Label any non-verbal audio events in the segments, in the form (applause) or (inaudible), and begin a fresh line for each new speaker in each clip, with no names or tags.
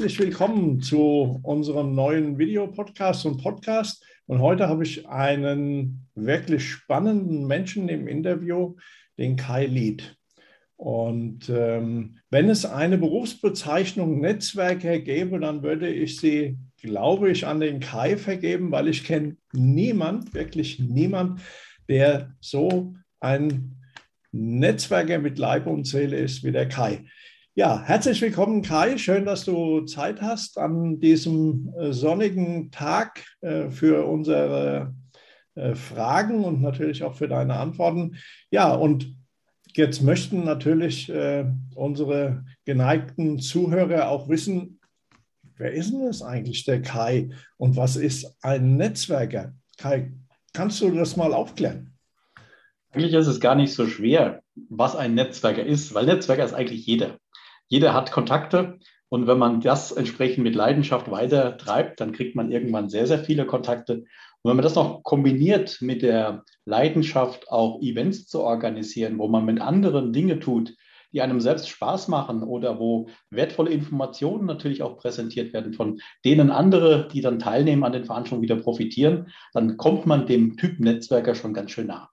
herzlich willkommen zu unserem neuen Videopodcast und Podcast. Und heute habe ich einen wirklich spannenden Menschen im Interview, den Kai Lied. Und ähm, wenn es eine Berufsbezeichnung Netzwerker gäbe, dann würde ich sie, glaube ich, an den Kai vergeben, weil ich kenne niemand, wirklich niemand, der so ein Netzwerker mit Leib und Seele ist wie der Kai. Ja, herzlich willkommen, Kai. Schön, dass du Zeit hast an diesem äh, sonnigen Tag äh, für unsere äh, Fragen und natürlich auch für deine Antworten. Ja, und jetzt möchten natürlich unsere geneigten Zuhörer auch wissen, wer ist denn das eigentlich, der Kai? Und was ist ein Netzwerker? Kai, kannst du das mal aufklären?
Eigentlich ist es gar nicht so schwer, was ein Netzwerker ist, weil Netzwerker ist eigentlich jeder. Jeder hat Kontakte und wenn man das entsprechend mit Leidenschaft weiter treibt, dann kriegt man irgendwann sehr, sehr viele Kontakte. Und wenn man das noch kombiniert mit der Leidenschaft, auch Events zu organisieren, wo man mit anderen Dinge tut, die einem selbst Spaß machen oder wo wertvolle Informationen natürlich auch präsentiert werden, von denen andere, die dann teilnehmen an den Veranstaltungen, wieder profitieren, dann kommt man dem Typ Netzwerker schon ganz schön nah.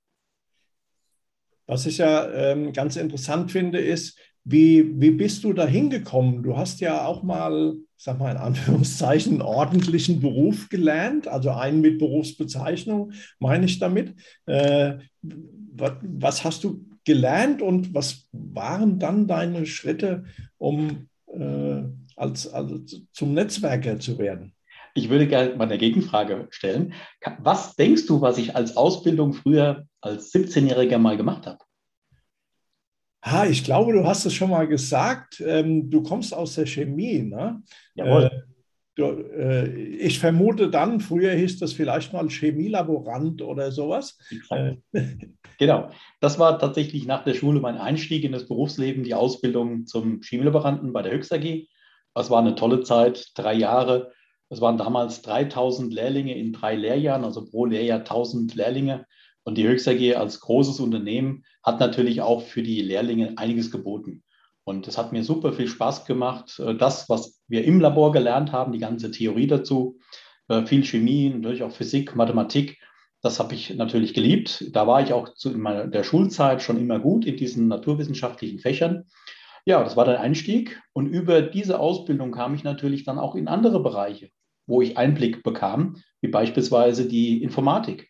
Was ich ja ähm, ganz interessant finde, ist, wie, wie bist du da hingekommen? Du hast ja auch mal, sag mal in Anführungszeichen, einen ordentlichen Beruf gelernt, also einen mit Berufsbezeichnung, meine ich damit. Äh, was, was, hast du gelernt und was waren dann deine Schritte, um äh, als, also zum Netzwerker zu werden?
Ich würde gerne mal eine Gegenfrage stellen. Was denkst du, was ich als Ausbildung früher als 17-Jähriger mal gemacht habe?
Ah, ich glaube, du hast es schon mal gesagt. Ähm, du kommst aus der Chemie, ne?
Jawohl. Äh,
du, äh, ich vermute dann, früher hieß das vielleicht mal Chemielaborant oder sowas. Äh,
genau. Das war tatsächlich nach der Schule mein Einstieg in das Berufsleben, die Ausbildung zum Chemielaboranten bei der Höchst AG. Das war eine tolle Zeit, drei Jahre. Es waren damals 3000 Lehrlinge in drei Lehrjahren, also pro Lehrjahr 1000 Lehrlinge. Und die Höchst AG als großes Unternehmen hat natürlich auch für die Lehrlinge einiges geboten. Und es hat mir super viel Spaß gemacht. Äh, das, was wir im Labor gelernt haben, die ganze Theorie dazu, äh, viel Chemie, natürlich auch Physik, Mathematik, das habe ich natürlich geliebt. Da war ich auch zu in der Schulzeit schon immer gut in diesen naturwissenschaftlichen Fächern. Ja, das war der Einstieg. Und über diese Ausbildung kam ich natürlich dann auch in andere Bereiche, wo ich Einblick bekam, wie beispielsweise die Informatik.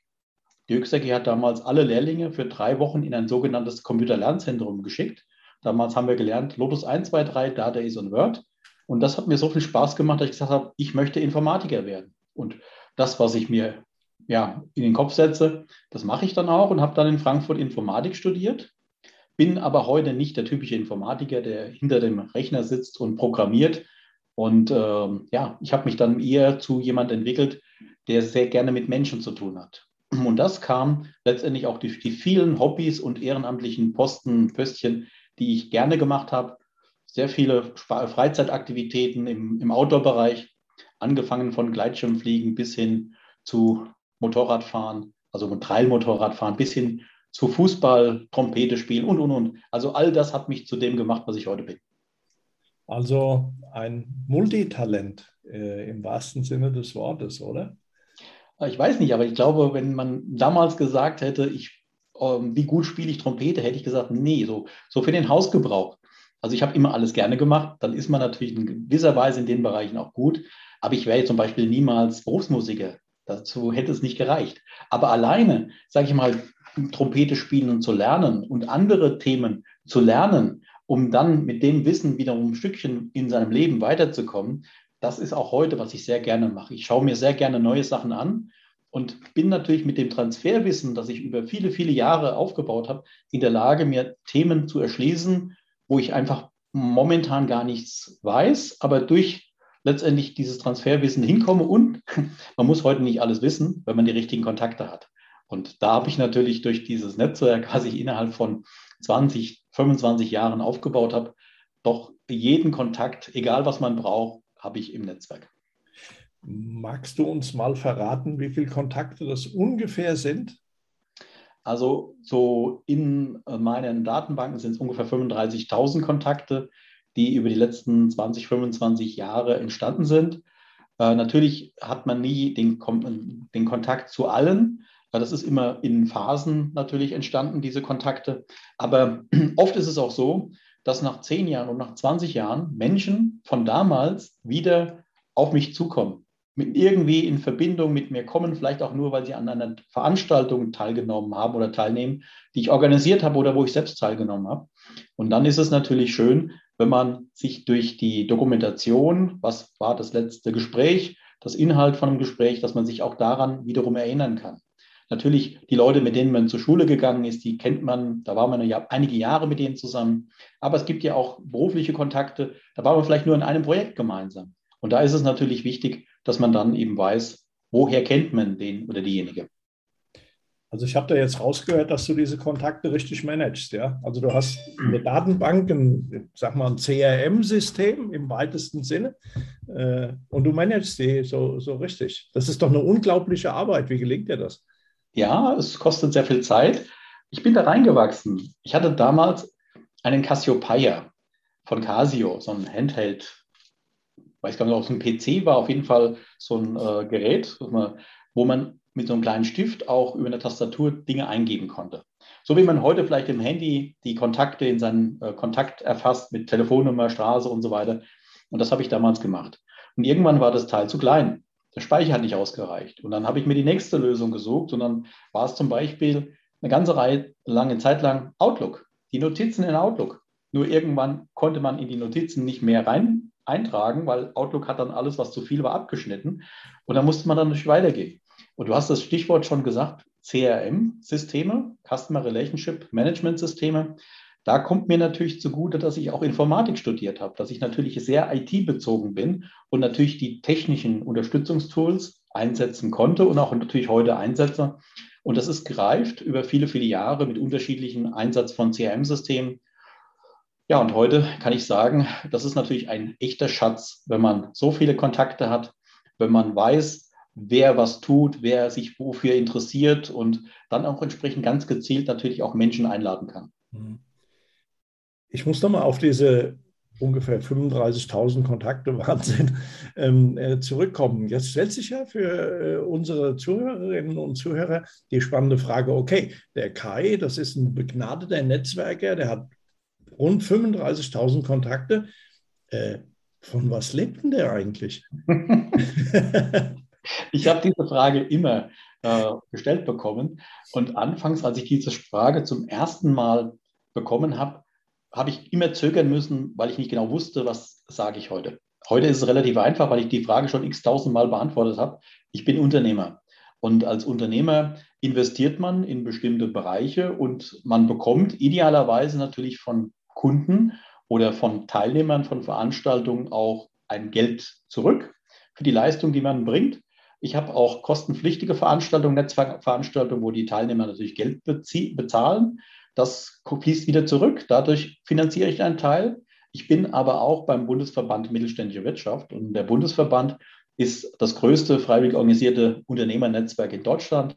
Die Höchstag hat damals alle Lehrlinge für drei Wochen in ein sogenanntes Computerlernzentrum geschickt. Damals haben wir gelernt Lotus 1, 2, 3, Data is und Word. Und das hat mir so viel Spaß gemacht, dass ich gesagt habe, ich möchte Informatiker werden. Und das, was ich mir ja, in den Kopf setze, das mache ich dann auch und habe dann in Frankfurt Informatik studiert. Bin aber heute nicht der typische Informatiker, der hinter dem Rechner sitzt und programmiert. Und äh, ja, ich habe mich dann eher zu jemand entwickelt, der sehr gerne mit Menschen zu tun hat. Und das kam letztendlich auch durch die vielen Hobbys und ehrenamtlichen Posten, Pöstchen, die ich gerne gemacht habe. Sehr viele Freizeitaktivitäten im, im Outdoor-Bereich, angefangen von Gleitschirmfliegen bis hin zu Motorradfahren, also Trailmotorradfahren, bis hin zu Fußball, Trompete spielen und, und, und. Also all das hat mich zu dem gemacht, was ich heute bin.
Also ein Multitalent äh, im wahrsten Sinne des Wortes, oder?
Ich weiß nicht, aber ich glaube, wenn man damals gesagt hätte, ich, ähm, wie gut spiele ich Trompete, hätte ich gesagt, nee, so, so für den Hausgebrauch. Also ich habe immer alles gerne gemacht, dann ist man natürlich in gewisser Weise in den Bereichen auch gut, aber ich wäre zum Beispiel niemals Berufsmusiker. Dazu hätte es nicht gereicht. Aber alleine, sage ich mal, Trompete spielen und zu lernen und andere Themen zu lernen, um dann mit dem Wissen wiederum ein Stückchen in seinem Leben weiterzukommen, das ist auch heute, was ich sehr gerne mache. Ich schaue mir sehr gerne neue Sachen an und bin natürlich mit dem Transferwissen, das ich über viele, viele Jahre aufgebaut habe, in der Lage, mir Themen zu erschließen, wo ich einfach momentan gar nichts weiß, aber durch letztendlich dieses Transferwissen hinkomme und (laughs) man muss heute nicht alles wissen, wenn man die richtigen Kontakte hat. Und da habe ich natürlich durch dieses Netzwerk, was ich innerhalb von 20, 25 Jahren aufgebaut habe, doch jeden Kontakt, egal was man braucht, habe ich im Netzwerk.
Magst du uns mal verraten, wie viele Kontakte das ungefähr sind?
Also so in meinen Datenbanken sind es ungefähr 35.000 Kontakte, die über die letzten 20, 25 Jahre entstanden sind. Äh, natürlich hat man nie den, den Kontakt zu allen. Das ist immer in Phasen natürlich entstanden, diese Kontakte. Aber (clears throat) oft ist es auch so, dass nach 10 Jahren und nach 20 Jahren Menschen von damals wieder auf mich zukommen, mit irgendwie in Verbindung mit mir kommen, vielleicht auch nur, weil sie an einer Veranstaltung teilgenommen haben oder teilnehmen, die ich organisiert habe oder wo ich selbst teilgenommen habe. Und dann ist es natürlich schön, wenn man sich durch die Dokumentation, was war das letzte Gespräch, das Inhalt von einem Gespräch, dass man sich auch daran wiederum erinnern kann. Natürlich, die Leute, mit denen man zur Schule gegangen ist, die kennt man, da war man ja einige Jahre mit denen zusammen. Aber es gibt ja auch berufliche Kontakte, da war man vielleicht nur in einem Projekt gemeinsam. Und da ist es natürlich wichtig, dass man dann eben weiß, woher kennt man den oder diejenige.
Also ich habe da jetzt rausgehört, dass du diese Kontakte richtig managst, ja. Also du hast eine Datenbank, ein, sag mal, ein CRM-System im weitesten Sinne äh, und du managst die so, so richtig. Das ist doch eine unglaubliche Arbeit. Wie gelingt dir das?
Ja, es kostet sehr viel Zeit. Ich bin da reingewachsen. Ich hatte damals einen Cassiopeia von Casio, so ein Handheld, weiß gar nicht, ob es ein PC war, auf jeden Fall so ein äh, Gerät, wo man mit so einem kleinen Stift auch über eine Tastatur Dinge eingeben konnte. So wie man heute vielleicht im Handy die Kontakte in seinen äh, Kontakt erfasst mit Telefonnummer, Straße und so weiter. Und das habe ich damals gemacht. Und irgendwann war das Teil zu klein. Der Speicher hat nicht ausgereicht. Und dann habe ich mir die nächste Lösung gesucht. Und dann war es zum Beispiel eine ganze Reihe, lange Zeit lang Outlook. Die Notizen in Outlook. Nur irgendwann konnte man in die Notizen nicht mehr rein eintragen, weil Outlook hat dann alles, was zu viel war, abgeschnitten. Und dann musste man dann nicht weitergehen. Und du hast das Stichwort schon gesagt, CRM-Systeme, Customer Relationship Management Systeme. Da kommt mir natürlich zugute, dass ich auch Informatik studiert habe, dass ich natürlich sehr IT-bezogen bin und natürlich die technischen Unterstützungstools einsetzen konnte und auch natürlich heute einsetze. Und das ist gereift über viele, viele Jahre mit unterschiedlichen Einsatz von CRM-Systemen. Ja, und heute kann ich sagen, das ist natürlich ein echter Schatz, wenn man so viele Kontakte hat, wenn man weiß, wer was tut, wer sich wofür interessiert und dann auch entsprechend ganz gezielt natürlich auch Menschen einladen kann. Mhm.
Ich muss nochmal auf diese ungefähr 35.000 Kontakte (laughs) Wahnsinn ähm, äh, zurückkommen. Jetzt stellt sich ja für äh, unsere Zuhörerinnen und Zuhörer die spannende Frage, okay, der Kai, das ist ein begnadeter Netzwerker, der hat rund 35.000 Kontakte. Äh, von was lebt denn der eigentlich? (laughs) (laughs)
Ich habe diese Frage immer äh, gestellt bekommen. Und anfangs, als ich diese Frage zum ersten Mal bekommen habe, habe ich immer zögern müssen, weil ich nicht genau wusste, was sage ich heute. Heute ist es relativ einfach, weil ich die Frage schon x tausend Mal beantwortet habe. Ich bin Unternehmer. Und als Unternehmer investiert man in bestimmte Bereiche und man bekommt idealerweise natürlich von Kunden oder von Teilnehmern von Veranstaltungen auch ein Geld zurück für die Leistung, die man bringt. Ich habe auch kostenpflichtige Veranstaltungen, Netzwerkveranstaltungen, wo die Teilnehmer natürlich Geld bezahlen. Das fließt wieder zurück. Dadurch finanziere ich einen Teil. Ich bin aber auch beim Bundesverband Mittelständische Wirtschaft und der Bundesverband ist das größte freiwillig organisierte Unternehmernetzwerk in Deutschland.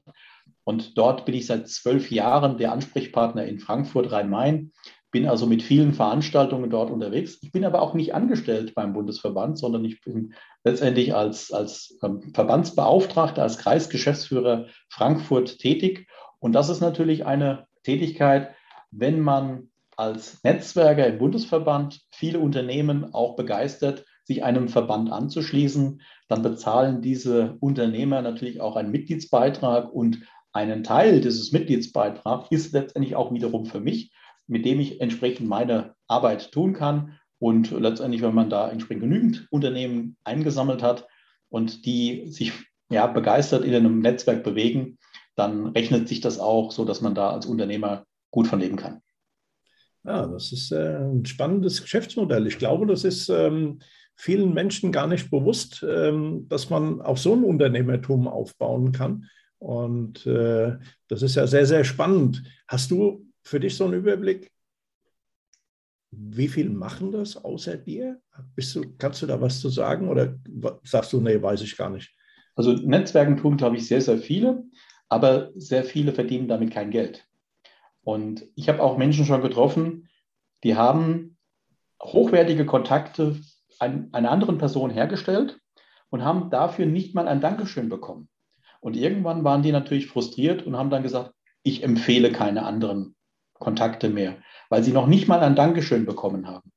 Und dort bin ich seit zwölf Jahren der Ansprechpartner in Frankfurt, Rhein-Main bin also mit vielen Veranstaltungen dort unterwegs. Ich bin aber auch nicht angestellt beim Bundesverband, sondern ich bin letztendlich als, als ähm, Verbandsbeauftragter, als Kreisgeschäftsführer Frankfurt tätig. Und das ist natürlich eine Tätigkeit, wenn man als Netzwerker im Bundesverband viele Unternehmen auch begeistert, sich einem Verband anzuschließen, dann bezahlen diese Unternehmer natürlich auch einen Mitgliedsbeitrag und einen Teil dieses Mitgliedsbeitrags ist letztendlich auch wiederum für mich mit dem ich entsprechend meine Arbeit tun kann. Und letztendlich, wenn man da entsprechend genügend Unternehmen eingesammelt hat und die sich ja, begeistert in einem Netzwerk bewegen, dann rechnet sich das auch so, dass man da als Unternehmer gut von leben kann.
Ja, das ist äh, ein spannendes Geschäftsmodell. Ich glaube, das ist ähm, vielen Menschen gar nicht bewusst, ähm, dass man auch so ein Unternehmertum aufbauen kann. Und äh, das ist ja sehr, sehr spannend. Hast du für dich so einen Überblick? Wie viel machen das außer dir? Du, kannst du da was zu sagen oder sagst du, nee, weiß ich gar nicht?
Also Netzwerken tun, glaube ich, sehr, sehr viele, aber sehr viele verdienen damit kein Geld. Und ich habe auch Menschen schon getroffen, die haben hochwertige Kontakte an, einer anderen Person hergestellt und haben dafür nicht mal ein Dankeschön bekommen. Und irgendwann waren die natürlich frustriert und haben dann gesagt, ich empfehle keine anderen Kontakte mehr, weil sie noch nicht mal ein Dankeschön bekommen haben.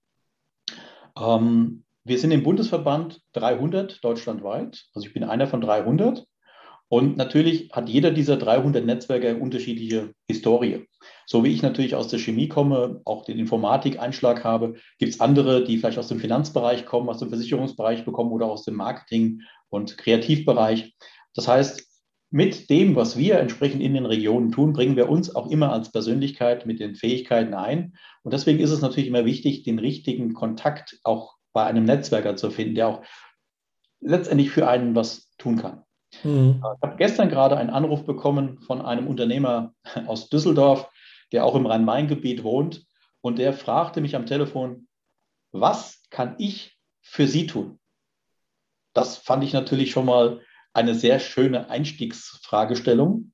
Ähm, wir sind im Bundesverband 300 deutschlandweit, also ich bin einer von 300. Und natürlich hat jeder dieser 300 Netzwerke eine unterschiedliche Historie. So wie ich natürlich aus der Chemie komme, auch den Informatik-Einschlag habe, gibt es andere, die vielleicht aus dem Finanzbereich kommen, aus dem Versicherungsbereich bekommen oder aus dem Marketing- und Kreativbereich. Das heißt, mit dem, was wir entsprechend in den Regionen tun, bringen wir uns auch immer als Persönlichkeit mit den Fähigkeiten ein. Und deswegen ist es natürlich immer wichtig, den richtigen Kontakt auch bei einem Netzwerker zu finden, der auch letztendlich für einen was tun kann. Mhm. Ich habe gestern gerade einen Anruf bekommen von einem Unternehmer (laughs) aus Düsseldorf, der auch im Rhein-Main-Gebiet wohnt. Und der fragte mich am Telefon, was kann ich für Sie tun? Das fand ich natürlich schon mal eine sehr schöne Einstiegsfragestellung.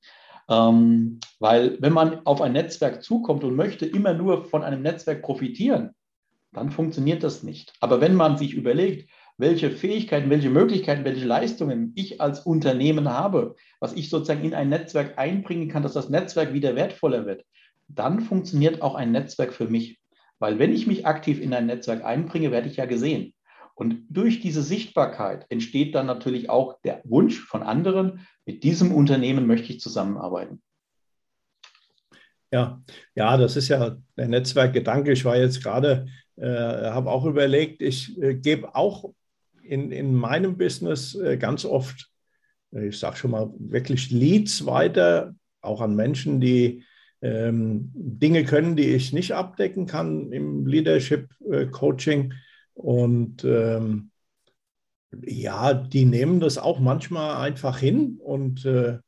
Ähm, weil wenn man auf ein Netzwerk zukommt und möchte immer nur von einem Netzwerk profitieren, dann funktioniert das nicht. Aber wenn man sich überlegt, welche Fähigkeiten, welche Möglichkeiten, welche Leistungen ich als Unternehmen habe, was ich sozusagen in ein Netzwerk einbringen kann, dass das Netzwerk wieder wertvoller wird, dann funktioniert auch ein Netzwerk für mich. Weil wenn ich mich aktiv in ein Netzwerk einbringe, werde ich ja gesehen. Und durch diese Sichtbarkeit entsteht dann natürlich auch der Wunsch von anderen, mit diesem Unternehmen möchte ich zusammenarbeiten.
Ja, ja, das ist ja der Netzwerkgedanke. Ich war jetzt gerade, äh, habe auch überlegt, ich äh, gebe auch in, in meinem Business äh, ganz oft, äh, ich sage schon mal, wirklich Leads weiter, auch an Menschen, die ähm, Dinge können, die ich nicht abdecken kann im Leadership äh, Coaching. Und ähm, ja, die nehmen das auch manchmal einfach hin und äh,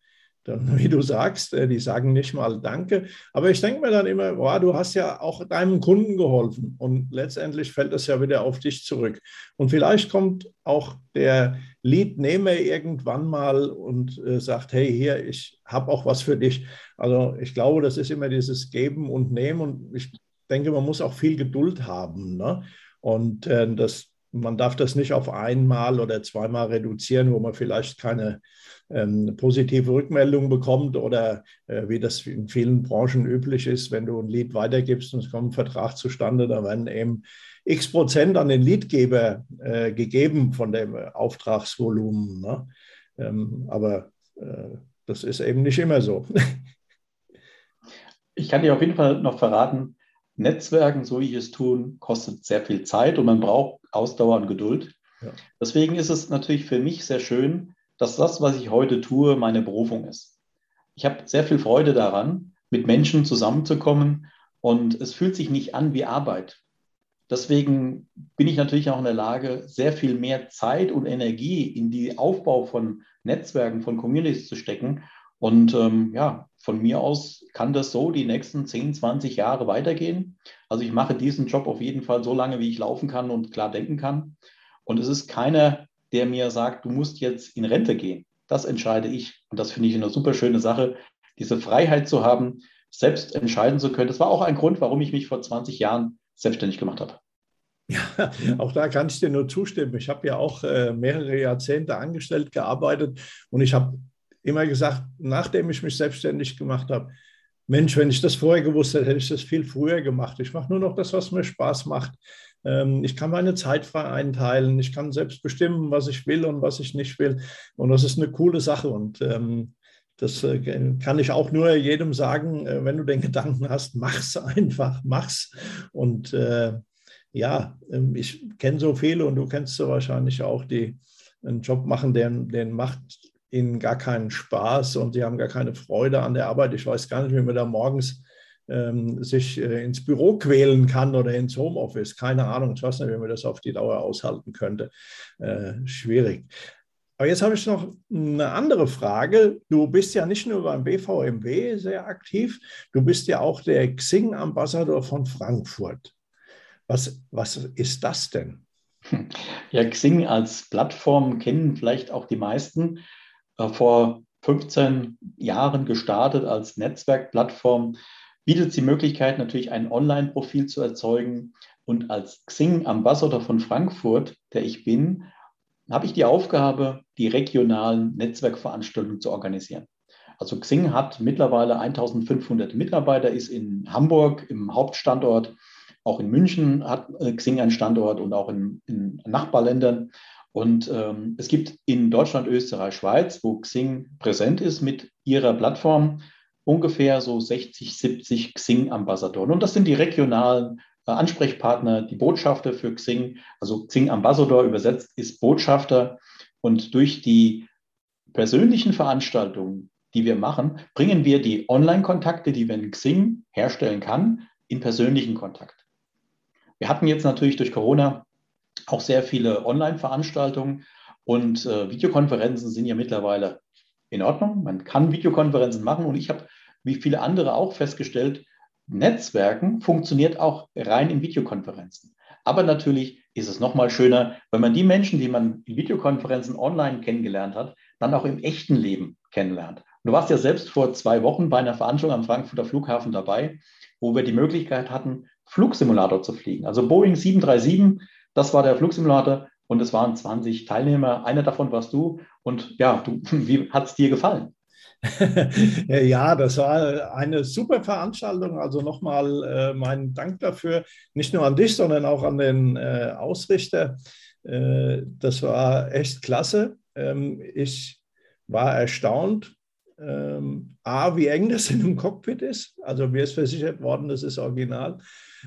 dann, (laughs) wie du sagst, äh, die sagen nicht mal Danke. Aber ich denke mir dann immer, boah, du hast ja auch deinem Kunden geholfen und letztendlich fällt das ja wieder auf dich zurück. Und vielleicht kommt auch der Leadnehmer irgendwann mal und äh, sagt, hey, hier, ich habe auch was für dich. Also ich glaube, das ist immer dieses Geben und Nehmen und ich denke, man muss auch viel Geduld haben. Ne? Und äh, das, man darf das nicht auf einmal oder zweimal reduzieren, wo man vielleicht keine ähm, positive Rückmeldung bekommt oder äh, wie das in vielen Branchen üblich ist, wenn du ein Lied weitergibst und es kommt ein Vertrag zustande, dann werden eben x Prozent an den Liedgeber äh, gegeben von dem Auftragsvolumen. Ne? Ähm, aber äh, das ist eben nicht immer so.
Ich kann dir auf jeden Fall noch verraten, Netzwerken, so wie ich es tun, kostet sehr viel Zeit und man braucht Ausdauer und Geduld. Ja. Deswegen ist es natürlich für mich sehr schön, dass das, was ich heute tue, meine Berufung ist. Ich habe sehr viel Freude daran, mit Menschen zusammenzukommen und es fühlt sich nicht an wie Arbeit. Deswegen bin ich natürlich auch in der Lage, sehr viel mehr Zeit und Energie in die Aufbau von Netzwerken, von Communities zu stecken. Und ähm, ja, von mir aus kann das so die nächsten 10, 20 Jahre weitergehen. Also ich mache diesen Job auf jeden Fall so lange, wie ich laufen kann und klar denken kann. Und es ist keiner der mir sagt, du musst jetzt in Rente gehen. Das entscheide ich. Und das finde ich eine super schöne Sache, diese Freiheit zu haben, selbst entscheiden zu können. Das war auch ein Grund, warum ich mich vor 20 Jahren selbstständig gemacht habe.
Ja, auch da kann ich dir nur zustimmen. Ich habe ja auch äh, mehrere Jahrzehnte angestellt gearbeitet und ich habe immer gesagt, nachdem ich mich selbstständig gemacht habe, Mensch, wenn ich das vorher gewusst hätte, hätte ich das viel früher gemacht. Ich mache nur noch das, was mir Spaß macht. Ähm, ich kann meine Zeit frei einteilen. Ich kann selbst bestimmen, was ich will und was ich nicht will. Und das ist eine coole Sache. Und ähm, das äh, kann ich auch nur jedem sagen, äh, wenn du den (laughs) Gedanken hast, mach's einfach, mach's. Und äh, ja, ähm, ich kenne so viele und du kennst so wahrscheinlich auch, die einen Job machen, den, den macht ihnen gar keinen Spaß und sie haben gar keine Freude an der Arbeit. Ich weiß gar nicht, wie man da morgens ähm, sich äh, ins Büro quälen kann oder ins Homeoffice. Keine Ahnung, ich weiß nicht, wie man das auf die Dauer aushalten könnte. Äh, schwierig. Aber jetzt habe ich noch eine andere Frage. Du bist ja nicht nur beim BVMW sehr aktiv, du bist ja auch der Xing-Ambassador von Frankfurt. Was, was ist das denn?
Ja, Xing als Plattform kennen vielleicht auch die meisten. Äh, vor 15 Jahren gestartet als Netzwerkplattform bietet es die Möglichkeit, natürlich ein Online-Profil zu erzeugen, Und als Xing-Ambassador von Frankfurt, der ich bin, habe ich die Aufgabe, die regionalen Netzwerkveranstaltungen zu organisieren. Also Xing hat mittlerweile 1500 Mitarbeiter, ist in Hamburg im Hauptstandort, auch in München hat äh, Xing einen Standort und auch in, in Nachbarländern. Und ähm, es gibt in Deutschland, Österreich, Schweiz, wo Xing präsent ist mit ihrer Plattform, ungefähr so 60, 70 Xing-Ambassadoren. Und das sind die regionalen äh, Ansprechpartner, die Botschafter für Xing. Also Xing-Ambassador übersetzt ist Botschafter. Und durch die persönlichen Veranstaltungen, die wir machen, bringen wir die Online-Kontakte, die wir in Xing herstellen kann, in persönlichen Kontakt. Wir hatten jetzt natürlich durch Corona auch sehr viele Online-Veranstaltungen und äh, Videokonferenzen sind ja mittlerweile in Ordnung. Man kann Videokonferenzen machen und ich habe, wie viele andere auch festgestellt, Netzwerken funktioniert auch rein in Videokonferenzen. Aber natürlich ist es nochmal schöner, wenn man die Menschen, die man in Videokonferenzen online kennengelernt hat, dann auch im echten Leben kennenlernt. Du warst ja selbst vor zwei Wochen bei einer Veranstaltung am Frankfurter Flughafen dabei, wo wir die Möglichkeit hatten, Flugsimulator zu fliegen. Also Boeing 737, das war der Flugsimulator und es waren 20 Teilnehmer. Einer davon warst du. Und ja, du, (laughs) wie hat es dir gefallen? (laughs)
ja, das war eine super Veranstaltung. Also nochmal äh, meinen Dank dafür. Nicht nur an dich, sondern auch an den äh, Ausrichter. Äh, das war echt klasse. Ähm, ich war erstaunt, ähm, A, wie eng das in einem Cockpit ist. Also mir ist versichert worden, das ist original.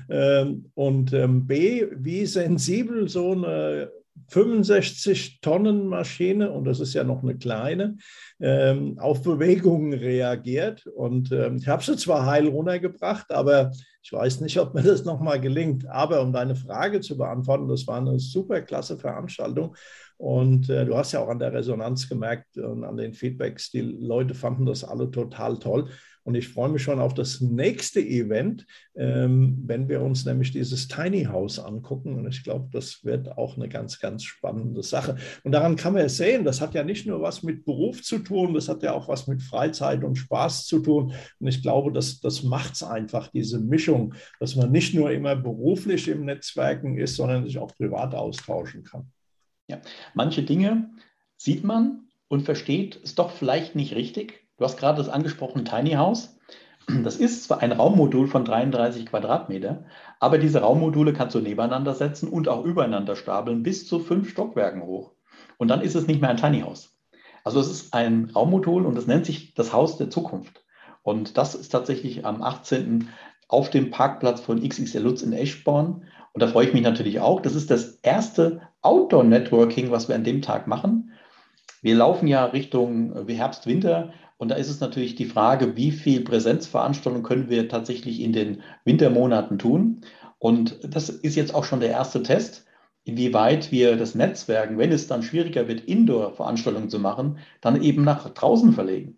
Ähm, und ähm, B, wie sensibel so eine 65 Tonnen Maschine, und das ist ja noch eine kleine, ähm, auf Bewegungen reagiert. Und ich habe sie zwar heil runtergebracht, aber ich weiß nicht, ob mir das nochmal gelingt. Aber um deine Frage zu beantworten, das war eine super klasse Veranstaltung. Und äh, du hast ja auch an der Resonanz gemerkt und an den Feedbacks, die Leute fanden das alle total toll. Und ich freue mich schon auf das nächste Event, ähm, wenn wir uns nämlich dieses Tiny House angucken. Und ich glaube, das wird auch eine ganz, ganz spannende Sache. Und daran kann man ja sehen, das hat ja nicht nur was mit Beruf zu tun, das hat ja auch was mit Freizeit und Spaß zu tun. Und ich glaube, das, das macht es einfach, diese Mischung, dass man nicht nur immer beruflich im Netzwerken ist, sondern sich auch privat austauschen kann.
Ja, manche Dinge sieht man und versteht es doch vielleicht nicht richtig Du hast gerade das angesprochene Tiny House. Das ist zwar ein Raummodul von 33 Quadratmeter, aber diese Raummodule kannst du nebeneinander setzen und auch übereinander stapeln bis zu fünf Stockwerken hoch. Und dann ist es nicht mehr ein Tiny House. Also es ist ein Raummodul und es nennt sich das Haus der Zukunft. Und das ist tatsächlich am 18. auf dem Parkplatz von XXL Lutz in Eschborn. Und da freue ich mich natürlich auch. Das ist das erste Outdoor-Networking, was wir an dem Tag machen. Wir laufen ja Richtung Herbst, Winter und da ist es natürlich die Frage, wie viel Präsenzveranstaltungen können wir tatsächlich in den Wintermonaten tun. Und das ist jetzt auch schon der erste Test, inwieweit wir das Netzwerken, wenn es dann schwieriger wird, Indoor-Veranstaltungen zu machen, dann eben nach draußen verlegen.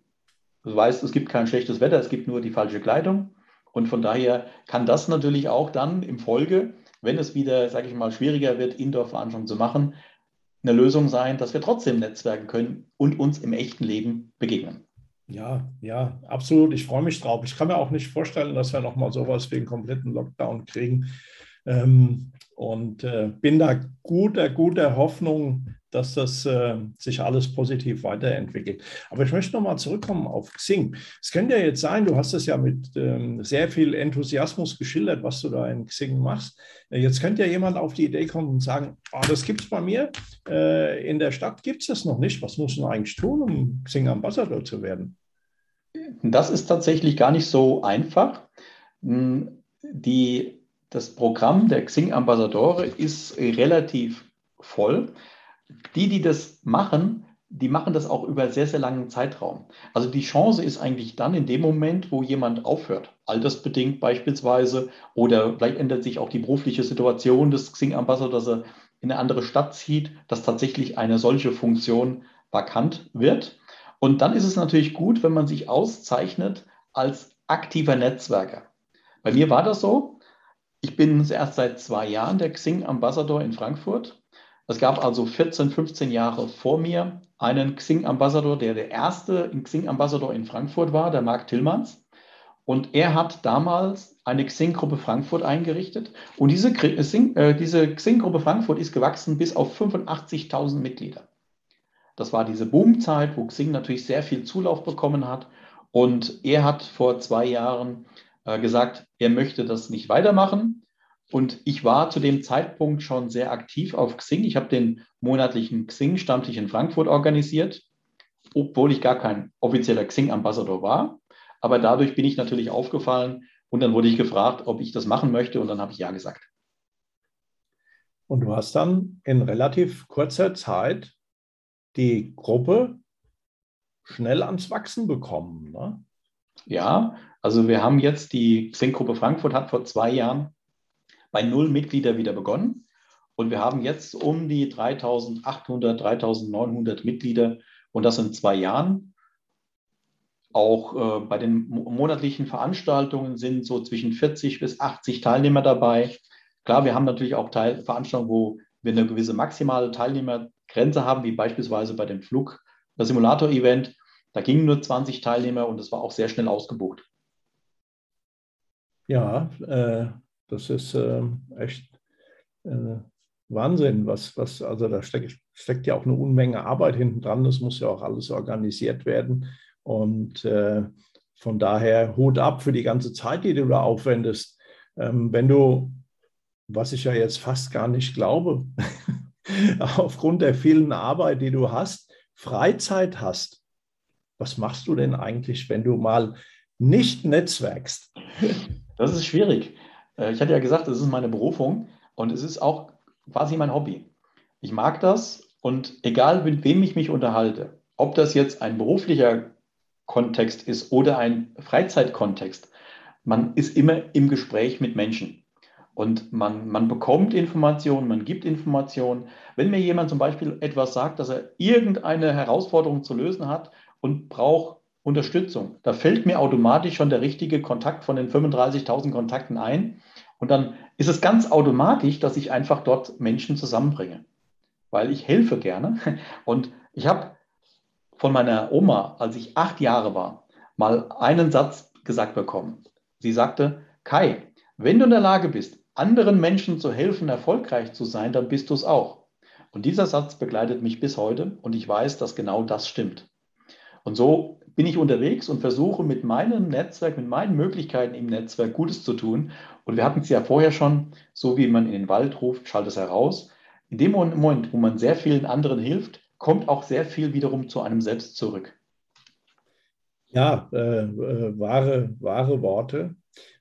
Du weißt, es gibt kein schlechtes Wetter, es gibt nur die falsche Kleidung. Und von daher kann das natürlich auch dann im Folge, wenn es wieder, sage ich mal, schwieriger wird, Indoor-Veranstaltungen zu machen, eine Lösung sein, dass wir trotzdem netzwerken können und uns im echten Leben begegnen.
Ja, ja, absolut. Ich freue mich drauf. Ich kann mir auch nicht vorstellen, dass wir nochmal sowas wie einen kompletten Lockdown kriegen. Ähm, und äh, bin da guter, guter Hoffnung, dass das äh, sich alles positiv weiterentwickelt. Aber ich möchte nochmal zurückkommen auf Xing. Es könnte ja jetzt sein, du hast es ja mit ähm, sehr viel Enthusiasmus geschildert, was du da in Xing machst. Äh, jetzt könnte ja jemand auf die Idee kommen und sagen, oh, das gibt es bei mir. Äh, in der Stadt gibt es das noch nicht. Was muss man eigentlich tun, um Xing Ambassador zu werden?
Das ist tatsächlich gar nicht so einfach. Hm, die, das Programm der Xing Ambassadore ist relativ voll. Die, die das machen, die machen das auch über sehr, sehr langen Zeitraum. Also die Chance ist eigentlich dann in dem Moment, wo jemand aufhört, altersbedingt beispielsweise, oder vielleicht ändert sich auch die berufliche Situation des Xing-Ambassadors, dass er in eine andere Stadt zieht, dass tatsächlich eine solche Funktion vakant wird. Und dann ist es natürlich gut, wenn man sich auszeichnet als aktiver Netzwerker. Bei mir war das so. Ich bin erst seit zwei Jahren der Xing Ambassador in Frankfurt. Es gab also 14, 15 Jahre vor mir einen Xing Ambassador, der der erste Xing Ambassador in Frankfurt war, der Marc Tillmanns. Und er hat damals eine Xing-Gruppe Frankfurt eingerichtet. Und diese, äh, Xing-Gruppe Frankfurt ist gewachsen bis auf 85.000 Mitglieder. Das war diese Boomzeit, wo Xing natürlich sehr viel Zulauf bekommen hat. Und er hat vor zwei Jahren äh, gesagt, er möchte das nicht weitermachen. Und ich war zu dem Zeitpunkt schon sehr aktiv auf Xing. Ich habe den monatlichen Xing-Stammtisch in Frankfurt organisiert, obwohl ich gar kein offizieller Xing-Ambassador war. Aber dadurch bin ich natürlich aufgefallen und dann wurde ich gefragt, ob ich das machen möchte und dann habe ich ja gesagt.
Und du hast dann in relativ kurzer Zeit die Gruppe schnell ans Wachsen bekommen. Ne?
Ja, also wir haben jetzt die Xing-Gruppe Frankfurt hat vor zwei Jahren bei null Mitglieder wieder begonnen. Und wir haben jetzt um die 3800, 3900 Mitglieder und das in zwei Jahren. Auch äh, bei den monatlichen Veranstaltungen sind so zwischen 40 bis 80 Teilnehmer dabei. Klar, wir haben natürlich auch Teil Veranstaltungen, wo wir eine gewisse maximale Teilnehmergrenze haben, wie beispielsweise bei dem Flug, Simulator-Event. Da gingen nur 20 Teilnehmer und es war auch sehr schnell ausgebucht.
Ja, äh, das ist äh, echt äh, Wahnsinn, was, was, also da steckt, steckt ja auch eine Unmenge Arbeit hinten dran. Das muss ja auch alles organisiert werden. Und äh, von daher Hut ab für die ganze Zeit, die du da aufwendest. Ähm, wenn du, was ich ja jetzt fast gar nicht glaube, (laughs) (laughs) aufgrund der vielen Arbeit, die du hast, Freizeit hast, was machst du denn eigentlich, wenn du mal nicht netzwerkst? (laughs)
Das ist schwierig. Äh, ich hatte ja gesagt, das ist meine Berufung und es ist auch quasi mein Hobby. Ich mag das und egal mit wem ich mich unterhalte, ob das jetzt ein beruflicher Kontext ist oder ein Freizeitkontext, man ist immer im Gespräch mit Menschen. Und man, man bekommt Informationen, man gibt Informationen. Wenn mir jemand zum Beispiel etwas sagt, dass er irgendeine Herausforderung zu lösen hat und braucht Unterstützung, da fällt mir automatisch schon der richtige Kontakt von den 35.000 Kontakten ein. Und dann ist es ganz automatisch, dass ich einfach dort Menschen zusammenbringe, weil ich helfe gerne. Und ich habe von meiner Oma, als ich acht Jahre war, mal einen Satz gesagt bekommen. Sie sagte, Kai, wenn du in der Lage bist, anderen Menschen zu helfen, erfolgreich zu sein, dann bist du es auch. Und dieser Satz begleitet mich bis heute und ich weiß, dass genau das stimmt. Und so bin ich unterwegs und versuche mit meinem Netzwerk, mit meinen Möglichkeiten im Netzwerk Gutes zu tun. Und wir hatten es ja vorher schon, so wie man in den Wald ruft, schalt es heraus. In dem Moment, wo man sehr vielen anderen hilft, kommt auch sehr viel wiederum zu einem selbst zurück.
Ja, äh, äh, wahre, wahre Worte.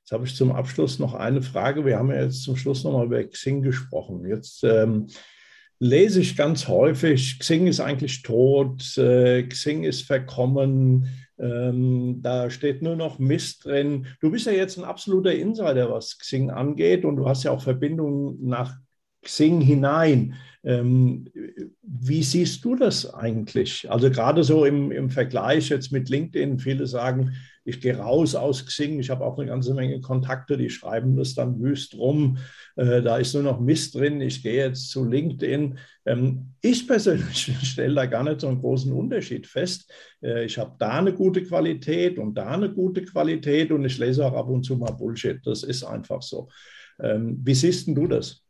Jetzt habe ich zum Abschluss noch eine Frage. Wir haben ja jetzt zum Schluss nochmal über Xing gesprochen. Jetzt ähm, lese ich ganz häufig, Xing ist eigentlich tot, äh, Xing ist verkommen, ähm, da steht nur noch Mist drin. Du bist ja jetzt ein absoluter Insider, was Xing angeht und du hast ja auch Verbindungen nach Xing hinein. Ähm, wie siehst du das eigentlich? Also gerade so im, im Vergleich jetzt mit LinkedIn, viele sagen, ich gehe raus aus Xing, ich habe auch eine ganze Menge Kontakte, die schreiben das dann wüst rum, äh, da ist nur noch Mist drin, ich gehe jetzt zu LinkedIn. Ähm, ich persönlich (laughs) stelle da gar nicht so einen großen Unterschied fest. Äh, ich habe da eine gute Qualität und da eine gute Qualität und ich lese auch ab und zu mal Bullshit, das ist einfach so. Ähm, wie siehst du das?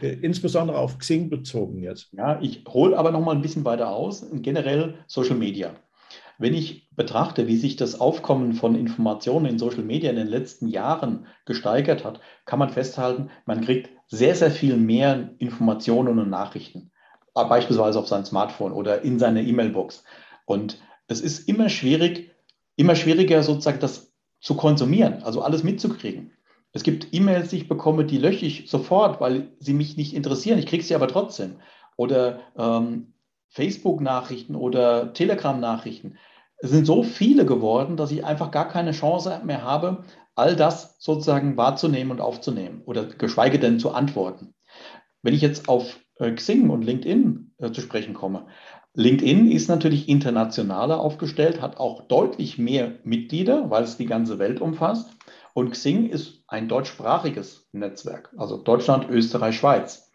Äh, insbesondere auf Xing bezogen jetzt.
Ja, ich hole aber noch mal ein bisschen weiter aus. Generell Social Media. Wenn ich betrachte, wie sich das Aufkommen von Informationen in Social Media in den letzten Jahren gesteigert hat, kann man festhalten, man kriegt sehr, sehr viel mehr Informationen und Nachrichten, äh, beispielsweise auf sein Smartphone oder in seine E-Mail-Box. Und es ist immer schwierig, immer schwieriger sozusagen das zu konsumieren, also alles mitzukriegen. Es gibt E-Mails, die ich bekomme, die lösche ich sofort, weil sie mich nicht interessieren. Ich kriege sie aber trotzdem. Oder ähm, Facebook-Nachrichten oder Telegram-Nachrichten. Es sind so viele geworden, dass ich einfach gar keine Chance mehr habe, all das sozusagen wahrzunehmen und aufzunehmen oder geschweige denn zu antworten. Wenn ich jetzt auf äh, Xing und LinkedIn äh, zu sprechen komme, LinkedIn ist natürlich internationaler aufgestellt, hat auch deutlich mehr Mitglieder, weil es die ganze Welt umfasst. Und Xing ist ein deutschsprachiges Netzwerk, also Deutschland, Österreich, Schweiz.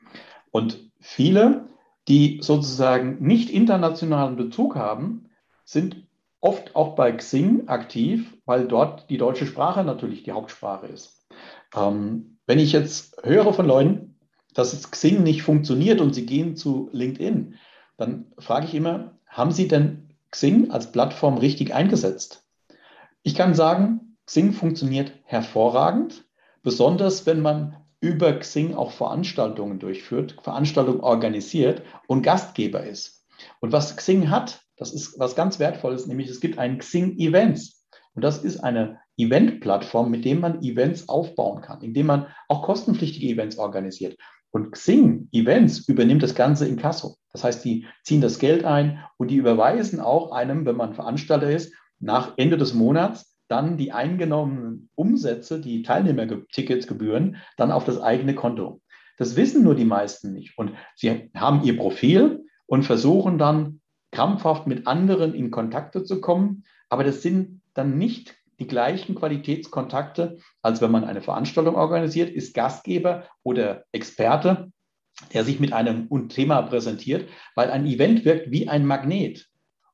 Und viele, die sozusagen nicht internationalen Bezug haben, sind oft auch bei Xing aktiv, weil dort die deutsche Sprache natürlich die Hauptsprache ist. Ähm, wenn ich jetzt höre von Leuten, dass Xing nicht funktioniert und sie gehen zu LinkedIn, dann frage ich immer, haben Sie denn Xing als Plattform richtig eingesetzt? Ich kann sagen, Xing funktioniert hervorragend, besonders wenn man über Xing auch Veranstaltungen durchführt, Veranstaltungen organisiert und Gastgeber ist. Und was Xing hat, das ist was ganz Wertvolles, nämlich es gibt ein Xing Events. Und das ist eine Event-Plattform, mit dem man Events aufbauen kann, indem man auch kostenpflichtige Events organisiert. Und Xing Events übernimmt das Ganze in Kasso. Das heißt, die ziehen das Geld ein und die überweisen auch einem, wenn man Veranstalter ist, nach Ende des Monats dann die eingenommenen Umsätze, die Teilnehmerticketsgebühren, dann auf das eigene Konto. Das wissen nur die meisten nicht. Und sie haben ihr Profil und versuchen dann krampfhaft mit anderen in Kontakte zu kommen. Aber das sind dann nicht die gleichen Qualitätskontakte, als wenn man eine Veranstaltung organisiert, ist Gastgeber oder Experte, der sich mit einem Thema präsentiert, weil ein Event wirkt wie ein Magnet.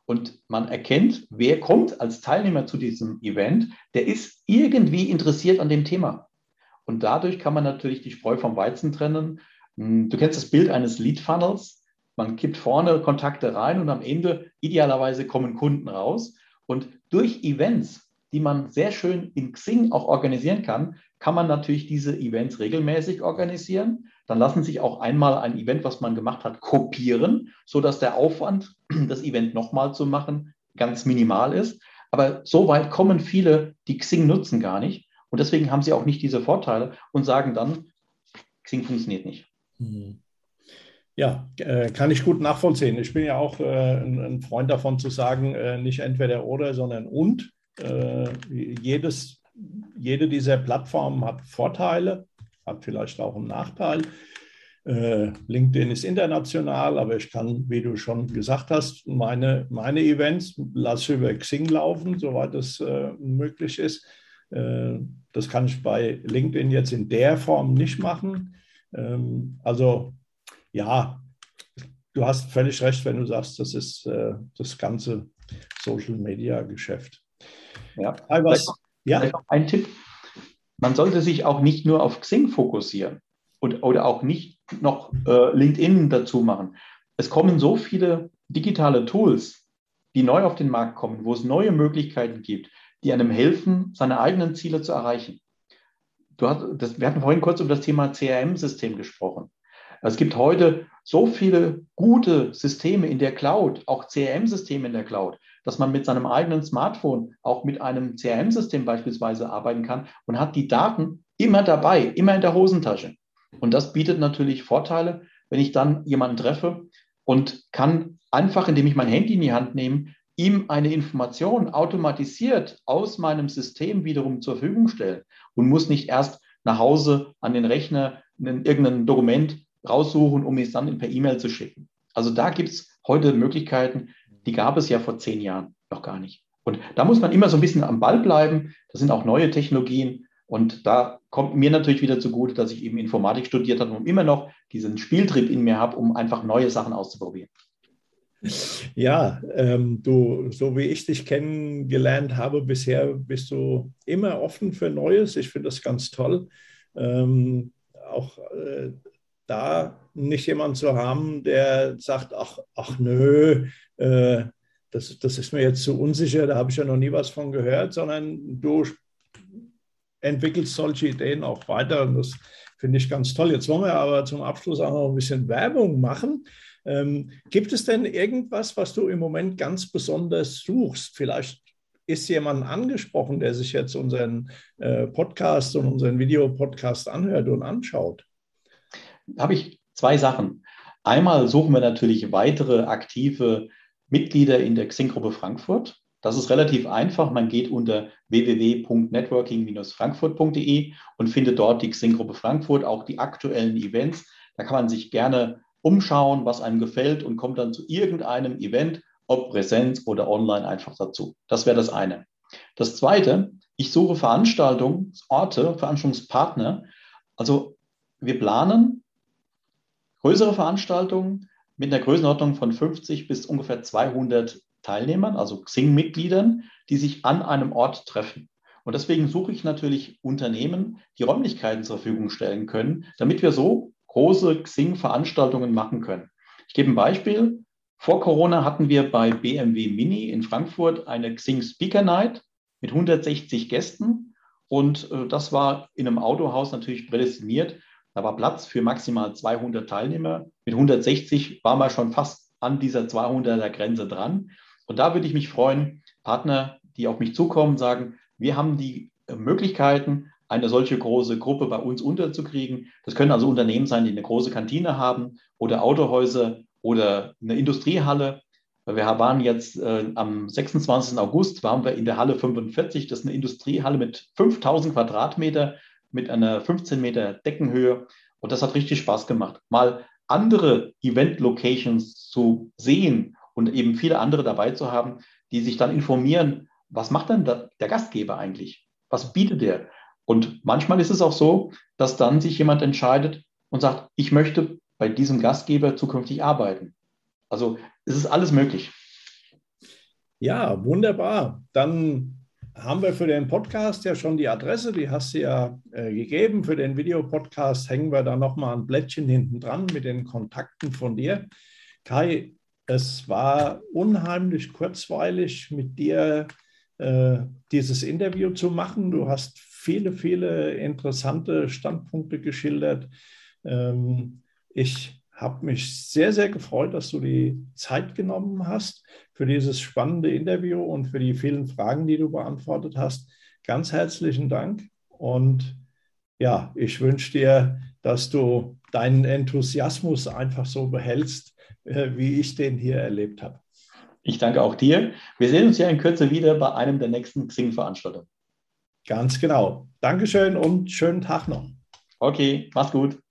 Und man erkennt, wer kommt als Teilnehmer zu diesem Event, der ist irgendwie interessiert an dem Thema. Und dadurch kann man natürlich die Spreu vom Weizen trennen. Hm, du kennst das Bild eines Lead Funnels. Man kippt vorne Kontakte rein und am Ende idealerweise kommen Kunden raus. Und durch Events, die man sehr schön in Xing auch organisieren kann, kann man natürlich diese Events regelmäßig organisieren. Dann lassen sich auch einmal ein Event, was man gemacht hat, kopieren, sodass der Aufwand, (clears throat) das Event nochmal zu machen, ganz minimal ist. Aber so weit kommen viele, die Xing nutzen gar nicht. Und deswegen haben sie auch nicht diese Vorteile und sagen dann, Xing funktioniert nicht.
Mhm. Ja, äh, kann ich gut nachvollziehen. Ich bin ja auch äh, ein Freund davon zu sagen, äh, nicht entweder oder, sondern und. jedes, jede dieser Plattformen hat Vorteile, hat vielleicht auch einen Nachteil. LinkedIn ist international, aber ich kann, wie du schon gesagt hast, meine, meine Events lasse über Xing laufen, soweit es möglich ist. das kann ich bei LinkedIn jetzt in der Form nicht machen. Ähm, also ja, du hast völlig recht, wenn du sagst, das ist äh, das ganze Social Media Geschäft.
Ja, was, ja. ein Tipp. Man sollte sich auch nicht nur auf Xing fokussieren und, oder auch nicht noch äh, LinkedIn dazu machen. Es kommen so viele digitale Tools, die neu auf den Markt kommen, wo es neue Möglichkeiten gibt, die einem helfen, seine eigenen Ziele zu erreichen. Du hast, das, wir hatten vorhin kurz über das Thema CRM-System gesprochen. Es gibt heute so viele gute Systeme in der Cloud, auch CRM-Systeme in der Cloud, dass man mit seinem eigenen Smartphone auch mit einem CRM-System beispielsweise arbeiten kann und hat die Daten immer dabei, immer in der Hosentasche. Und das bietet natürlich Vorteile, wenn ich dann jemanden treffe und kann einfach, indem ich mein Handy in die Hand nehme, ihm eine Information automatisiert aus meinem System wiederum zur Verfügung stellen und muss nicht erst nach Hause an den Rechner in irgendein Dokument raussuchen, um es dann per E-Mail zu schicken. Also da gibt es heute Möglichkeiten, die gab es ja vor zehn Jahren noch gar nicht. Und da muss man immer so ein bisschen am Ball bleiben. Das sind auch neue Technologien. Und da kommt mir natürlich wieder zugute, dass ich eben Informatik studiert habe und immer noch diesen Spieltrieb in mir habe, um einfach neue Sachen auszuprobieren.
Ja, ähm, du, so wie ich dich kennengelernt habe bisher, bist du immer offen für Neues. Ich finde das ganz toll. Ähm, auch äh, da nicht jemand zu haben, der sagt, ach, ach nö, äh, das, das ist mir jetzt zu unsicher, da habe ich ja noch nie was von gehört, sondern du entwickelst solche Ideen auch weiter und das finde ich ganz toll. Jetzt wollen wir aber zum Abschluss auch noch ein bisschen Werbung machen. Ähm, gibt es denn irgendwas, was du im Moment ganz besonders suchst? Vielleicht ist jemand angesprochen, der sich jetzt unseren äh, Podcast und unseren Videopodcast anhört und anschaut
habe ich zwei Sachen. Einmal suchen wir natürlich weitere aktive Mitglieder in der Xing-Gruppe Frankfurt. Das ist relativ einfach. Man geht unter www.networking-frankfurt.de und findet dort die Xing-Gruppe Frankfurt, auch die aktuellen Events. Da kann man sich gerne umschauen, was einem gefällt und kommt dann zu irgendeinem Event, ob Präsenz oder online einfach dazu. Das wäre das eine. Das zweite, ich suche Veranstaltungsorte, Veranstaltungspartner. Also wir planen größere Veranstaltungen mit einer Größenordnung von 50 bis ungefähr 200 Teilnehmern, also Xing-Mitgliedern, die sich an einem Ort treffen. Und deswegen suche ich natürlich Unternehmen, die Räumlichkeiten zur Verfügung stellen können, damit wir so große Xing-Veranstaltungen machen können. Ich gebe ein Beispiel. Vor Corona hatten wir bei BMW Mini in Frankfurt eine Xing Speaker Night mit 160 Gästen. Und äh, das war in einem Autohaus natürlich prädestiniert. Da war Platz für maximal 200 Teilnehmer. Mit 160 waren wir schon fast an dieser 200er Grenze dran. Und da würde ich mich freuen, Partner, die auf mich zukommen, sagen, wir haben die äh, Möglichkeiten, eine solche große Gruppe bei uns unterzukriegen. Das können also Unternehmen sein, die eine große Kantine haben oder Autohäuser oder eine Industriehalle. Wir waren jetzt äh, am 26. August, waren wir in der Halle 45. Das ist eine Industriehalle mit 5000 Quadratmeter, mit einer 15 Meter Deckenhöhe. Und das hat richtig Spaß gemacht. Mal andere Event-Locations zu sehen und eben viele andere dabei zu haben, die sich dann informieren, was macht denn der Gastgeber eigentlich? Was bietet er? Und manchmal ist es auch so, dass dann sich jemand entscheidet und sagt, ich möchte bei diesem Gastgeber zukünftig arbeiten. Also es ist alles möglich.
Ja, wunderbar. Dann haben wir für den Podcast ja schon die Adresse, die hast du ja äh, gegeben. Für den Videopodcast hängen wir da nochmal ein Blättchen hinten dran mit den Kontakten von dir. Kai, es war unheimlich kurzweilig mit dir äh, dieses Interview zu machen. Du hast viele, viele interessante Standpunkte geschildert. Ähm, ich habe mich sehr, sehr gefreut, dass du die Zeit genommen hast für dieses spannende Interview und für die vielen Fragen, die du beantwortet hast. Ganz herzlichen Dank und ja, ich wünsche dir, dass du deinen Enthusiasmus einfach so behältst, äh, wie ich den hier erlebt habe.
Ich danke auch dir. Wir sehen uns ja in Kürze wieder bei einem der nächsten Xing-Veranstaltungen.
Ganz genau. Dankeschön und schönen Tag noch.
Okay, mach's gut.